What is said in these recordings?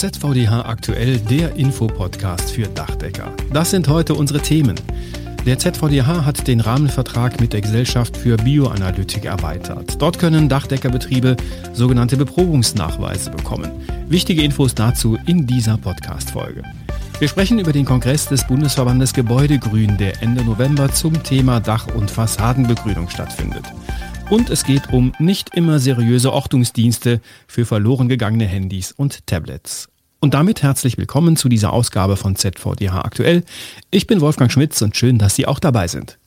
ZVDH aktuell der Infopodcast für Dachdecker. Das sind heute unsere Themen. Der ZVDH hat den Rahmenvertrag mit der Gesellschaft für Bioanalytik erweitert. Dort können Dachdeckerbetriebe sogenannte Beprobungsnachweise bekommen. Wichtige Infos dazu in dieser Podcast-Folge. Wir sprechen über den Kongress des Bundesverbandes Gebäudegrün, der Ende November zum Thema Dach- und Fassadenbegrünung stattfindet. Und es geht um nicht immer seriöse Ortungsdienste für verloren gegangene Handys und Tablets. Und damit herzlich willkommen zu dieser Ausgabe von ZVDH aktuell. Ich bin Wolfgang Schmitz und schön, dass Sie auch dabei sind.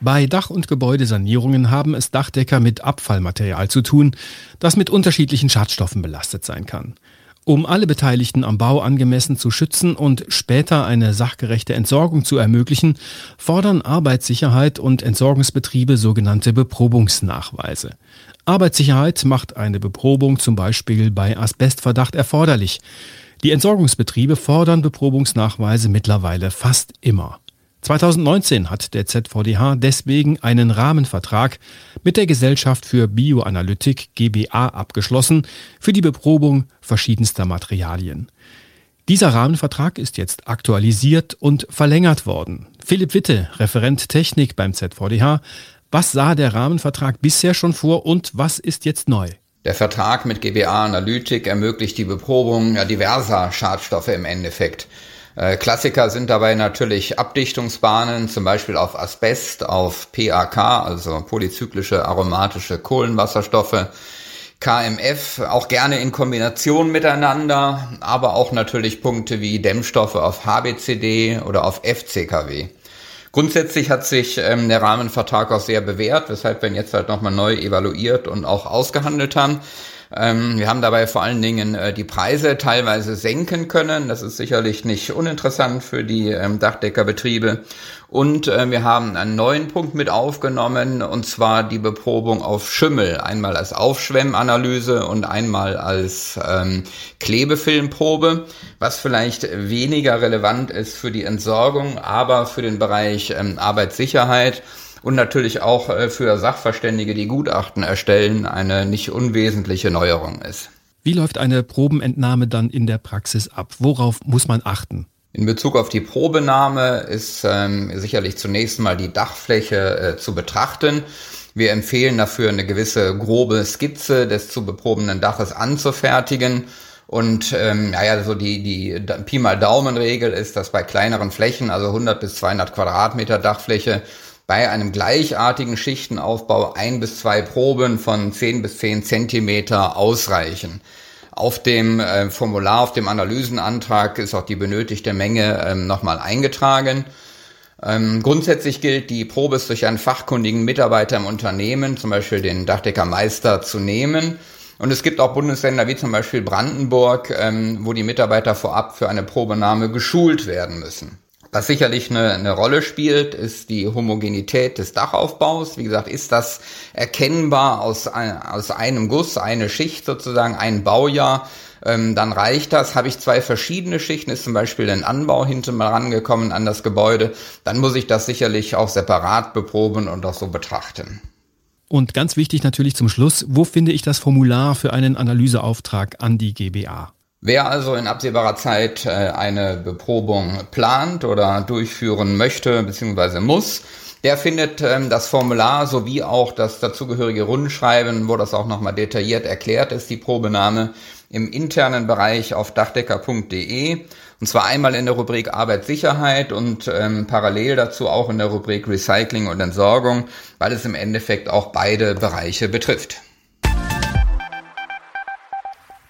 Bei Dach- und Gebäudesanierungen haben es Dachdecker mit Abfallmaterial zu tun, das mit unterschiedlichen Schadstoffen belastet sein kann. Um alle Beteiligten am Bau angemessen zu schützen und später eine sachgerechte Entsorgung zu ermöglichen, fordern Arbeitssicherheit und Entsorgungsbetriebe sogenannte Beprobungsnachweise. Arbeitssicherheit macht eine Beprobung zum Beispiel bei Asbestverdacht erforderlich. Die Entsorgungsbetriebe fordern Beprobungsnachweise mittlerweile fast immer. 2019 hat der ZVDH deswegen einen Rahmenvertrag mit der Gesellschaft für Bioanalytik GBA abgeschlossen für die Beprobung verschiedenster Materialien. Dieser Rahmenvertrag ist jetzt aktualisiert und verlängert worden. Philipp Witte, Referent Technik beim ZVDH, was sah der Rahmenvertrag bisher schon vor und was ist jetzt neu? Der Vertrag mit GBA Analytik ermöglicht die Beprobung diverser Schadstoffe im Endeffekt. Äh, Klassiker sind dabei natürlich Abdichtungsbahnen, zum Beispiel auf Asbest, auf PAK, also polyzyklische aromatische Kohlenwasserstoffe, KMF, auch gerne in Kombination miteinander, aber auch natürlich Punkte wie Dämmstoffe auf HBCD oder auf FCKW. Grundsätzlich hat sich ähm, der Rahmenvertrag auch sehr bewährt, weshalb wir ihn jetzt halt nochmal neu evaluiert und auch ausgehandelt haben. Ähm, wir haben dabei vor allen Dingen äh, die Preise teilweise senken können. Das ist sicherlich nicht uninteressant für die ähm, Dachdeckerbetriebe. Und äh, wir haben einen neuen Punkt mit aufgenommen, und zwar die Beprobung auf Schimmel. Einmal als Aufschwemmanalyse und einmal als ähm, Klebefilmprobe, was vielleicht weniger relevant ist für die Entsorgung, aber für den Bereich ähm, Arbeitssicherheit und natürlich auch äh, für Sachverständige, die Gutachten erstellen, eine nicht unwesentliche Neuerung ist. Wie läuft eine Probenentnahme dann in der Praxis ab? Worauf muss man achten? In Bezug auf die Probenahme ist ähm, sicherlich zunächst mal die Dachfläche äh, zu betrachten. Wir empfehlen dafür eine gewisse grobe Skizze des zu beprobenden Daches anzufertigen. Und ähm, naja, so die, die Pi mal Daumen-Regel ist, dass bei kleineren Flächen, also 100 bis 200 Quadratmeter Dachfläche, bei einem gleichartigen Schichtenaufbau ein bis zwei Proben von 10 bis 10 Zentimeter ausreichen. Auf dem äh, Formular, auf dem Analysenantrag ist auch die benötigte Menge ähm, nochmal eingetragen. Ähm, grundsätzlich gilt, die Probe ist durch einen fachkundigen Mitarbeiter im Unternehmen, zum Beispiel den Dachdeckermeister, zu nehmen. Und es gibt auch Bundesländer wie zum Beispiel Brandenburg, ähm, wo die Mitarbeiter vorab für eine Probenahme geschult werden müssen. Was sicherlich eine, eine Rolle spielt, ist die Homogenität des Dachaufbaus. Wie gesagt, ist das erkennbar aus, aus einem Guss, eine Schicht sozusagen, ein Baujahr, ähm, dann reicht das. Habe ich zwei verschiedene Schichten, ist zum Beispiel ein Anbau hinten mal rangekommen an das Gebäude, dann muss ich das sicherlich auch separat beproben und auch so betrachten. Und ganz wichtig natürlich zum Schluss, wo finde ich das Formular für einen Analyseauftrag an die GBA? Wer also in absehbarer Zeit äh, eine Beprobung plant oder durchführen möchte bzw. muss, der findet ähm, das Formular sowie auch das dazugehörige Rundschreiben, wo das auch nochmal detailliert erklärt ist, die Probenahme im internen Bereich auf dachdecker.de und zwar einmal in der Rubrik Arbeitssicherheit und ähm, parallel dazu auch in der Rubrik Recycling und Entsorgung, weil es im Endeffekt auch beide Bereiche betrifft.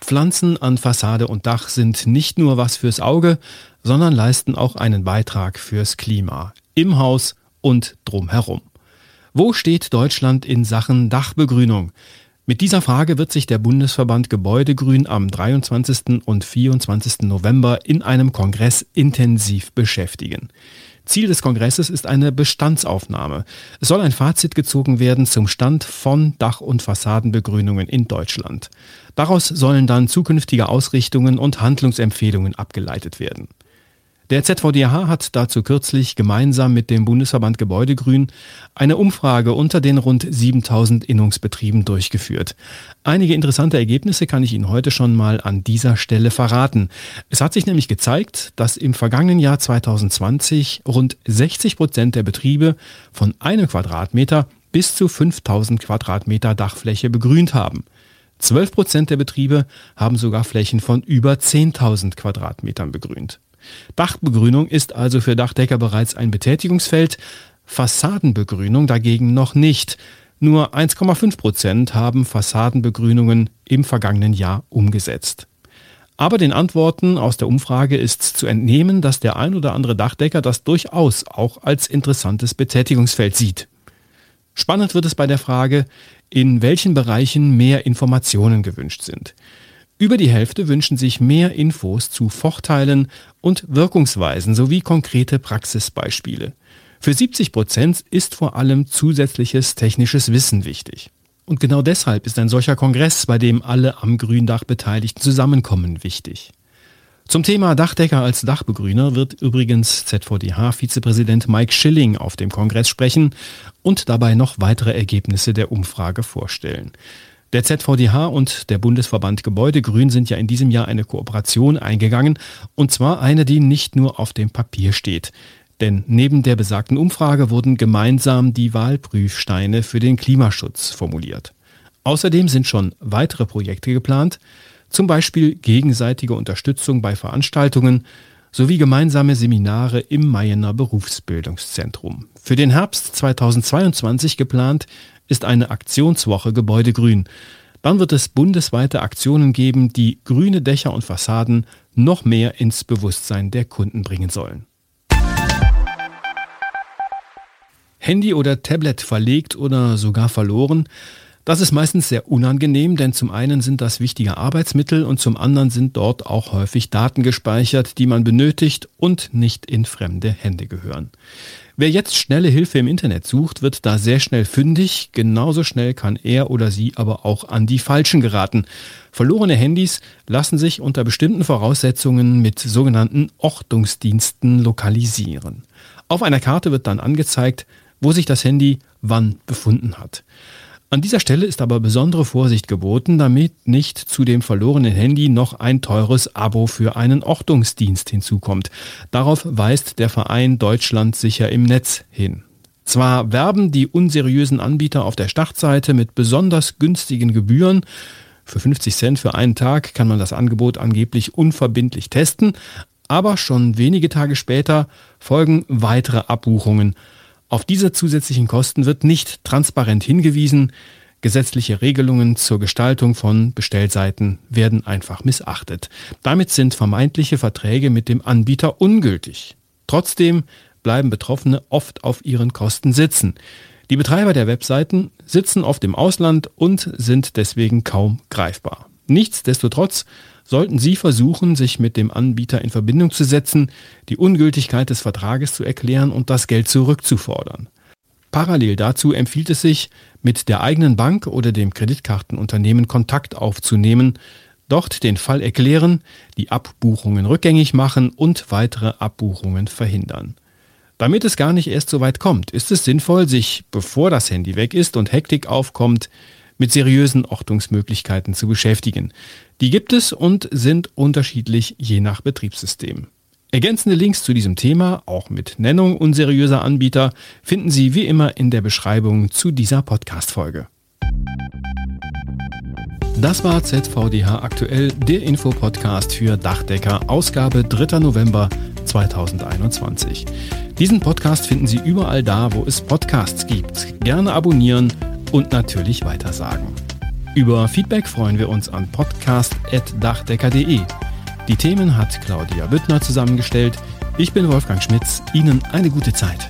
Pflanzen an Fassade und Dach sind nicht nur was fürs Auge, sondern leisten auch einen Beitrag fürs Klima im Haus und drumherum. Wo steht Deutschland in Sachen Dachbegrünung? Mit dieser Frage wird sich der Bundesverband Gebäudegrün am 23. und 24. November in einem Kongress intensiv beschäftigen. Ziel des Kongresses ist eine Bestandsaufnahme. Es soll ein Fazit gezogen werden zum Stand von Dach- und Fassadenbegrünungen in Deutschland. Daraus sollen dann zukünftige Ausrichtungen und Handlungsempfehlungen abgeleitet werden. Der ZVDH hat dazu kürzlich gemeinsam mit dem Bundesverband Gebäudegrün eine Umfrage unter den rund 7000 Innungsbetrieben durchgeführt. Einige interessante Ergebnisse kann ich Ihnen heute schon mal an dieser Stelle verraten. Es hat sich nämlich gezeigt, dass im vergangenen Jahr 2020 rund 60 Prozent der Betriebe von einem Quadratmeter bis zu 5000 Quadratmeter Dachfläche begrünt haben. 12 Prozent der Betriebe haben sogar Flächen von über 10.000 Quadratmetern begrünt. Dachbegrünung ist also für Dachdecker bereits ein Betätigungsfeld, Fassadenbegrünung dagegen noch nicht. Nur 1,5 Prozent haben Fassadenbegrünungen im vergangenen Jahr umgesetzt. Aber den Antworten aus der Umfrage ist zu entnehmen, dass der ein oder andere Dachdecker das durchaus auch als interessantes Betätigungsfeld sieht. Spannend wird es bei der Frage, in welchen Bereichen mehr Informationen gewünscht sind. Über die Hälfte wünschen sich mehr Infos zu Vorteilen und Wirkungsweisen sowie konkrete Praxisbeispiele. Für 70 Prozent ist vor allem zusätzliches technisches Wissen wichtig. Und genau deshalb ist ein solcher Kongress, bei dem alle am Gründach Beteiligten zusammenkommen, wichtig. Zum Thema Dachdecker als Dachbegrüner wird übrigens ZVDH-Vizepräsident Mike Schilling auf dem Kongress sprechen und dabei noch weitere Ergebnisse der Umfrage vorstellen. Der ZVDH und der Bundesverband Gebäudegrün sind ja in diesem Jahr eine Kooperation eingegangen, und zwar eine, die nicht nur auf dem Papier steht. Denn neben der besagten Umfrage wurden gemeinsam die Wahlprüfsteine für den Klimaschutz formuliert. Außerdem sind schon weitere Projekte geplant, zum Beispiel gegenseitige Unterstützung bei Veranstaltungen sowie gemeinsame Seminare im Mayener Berufsbildungszentrum. Für den Herbst 2022 geplant ist eine Aktionswoche Gebäudegrün. Dann wird es bundesweite Aktionen geben, die grüne Dächer und Fassaden noch mehr ins Bewusstsein der Kunden bringen sollen. Handy oder Tablet verlegt oder sogar verloren. Das ist meistens sehr unangenehm, denn zum einen sind das wichtige Arbeitsmittel und zum anderen sind dort auch häufig Daten gespeichert, die man benötigt und nicht in fremde Hände gehören. Wer jetzt schnelle Hilfe im Internet sucht, wird da sehr schnell fündig. Genauso schnell kann er oder sie aber auch an die Falschen geraten. Verlorene Handys lassen sich unter bestimmten Voraussetzungen mit sogenannten Ortungsdiensten lokalisieren. Auf einer Karte wird dann angezeigt, wo sich das Handy wann befunden hat. An dieser Stelle ist aber besondere Vorsicht geboten, damit nicht zu dem verlorenen Handy noch ein teures Abo für einen Ortungsdienst hinzukommt. Darauf weist der Verein Deutschland sicher im Netz hin. Zwar werben die unseriösen Anbieter auf der Startseite mit besonders günstigen Gebühren, für 50 Cent für einen Tag kann man das Angebot angeblich unverbindlich testen, aber schon wenige Tage später folgen weitere Abbuchungen auf diese zusätzlichen Kosten wird nicht transparent hingewiesen. Gesetzliche Regelungen zur Gestaltung von Bestellseiten werden einfach missachtet. Damit sind vermeintliche Verträge mit dem Anbieter ungültig. Trotzdem bleiben Betroffene oft auf ihren Kosten sitzen. Die Betreiber der Webseiten sitzen oft im Ausland und sind deswegen kaum greifbar. Nichtsdestotrotz sollten Sie versuchen, sich mit dem Anbieter in Verbindung zu setzen, die Ungültigkeit des Vertrages zu erklären und das Geld zurückzufordern. Parallel dazu empfiehlt es sich, mit der eigenen Bank oder dem Kreditkartenunternehmen Kontakt aufzunehmen, dort den Fall erklären, die Abbuchungen rückgängig machen und weitere Abbuchungen verhindern. Damit es gar nicht erst so weit kommt, ist es sinnvoll, sich, bevor das Handy weg ist und Hektik aufkommt, mit seriösen Ortungsmöglichkeiten zu beschäftigen. Die gibt es und sind unterschiedlich je nach Betriebssystem. Ergänzende Links zu diesem Thema, auch mit Nennung unseriöser Anbieter, finden Sie wie immer in der Beschreibung zu dieser Podcast-Folge. Das war ZVDH aktuell, der Infopodcast für Dachdecker, Ausgabe 3. November 2021. Diesen Podcast finden Sie überall da, wo es Podcasts gibt. Gerne abonnieren und natürlich weitersagen. Über Feedback freuen wir uns an podcast.dachdecker.de. Die Themen hat Claudia Büttner zusammengestellt. Ich bin Wolfgang Schmitz. Ihnen eine gute Zeit.